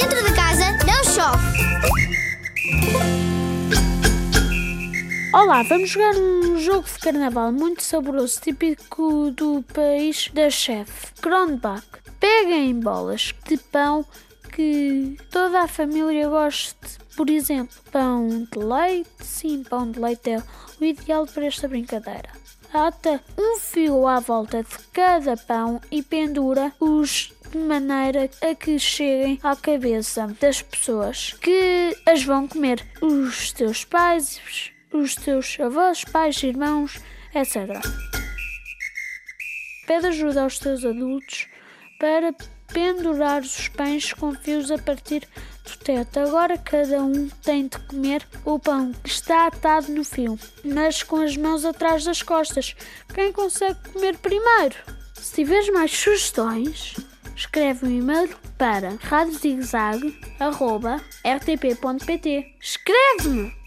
Dentro de casa não chove. Olá, vamos jogar um jogo de carnaval muito saboroso, típico do país da chefe, Kronbach. Peguem bolas de pão que toda a família goste. Por exemplo, pão de leite. Sim, pão de leite é o ideal para esta brincadeira. Ata um fio à volta de cada pão e pendura-os de maneira a que cheguem à cabeça das pessoas que as vão comer. Os teus pais, os teus avós, pais, irmãos, etc. Pede ajuda aos teus adultos para pendurar os pães com fios a partir do teto. Agora cada um tem de comer o pão que está atado no fio, mas com as mãos atrás das costas. Quem consegue comer primeiro? Se tiveres mais sugestões, escreve um e-mail para radiozigzag.rtp.pt. Escreve-me!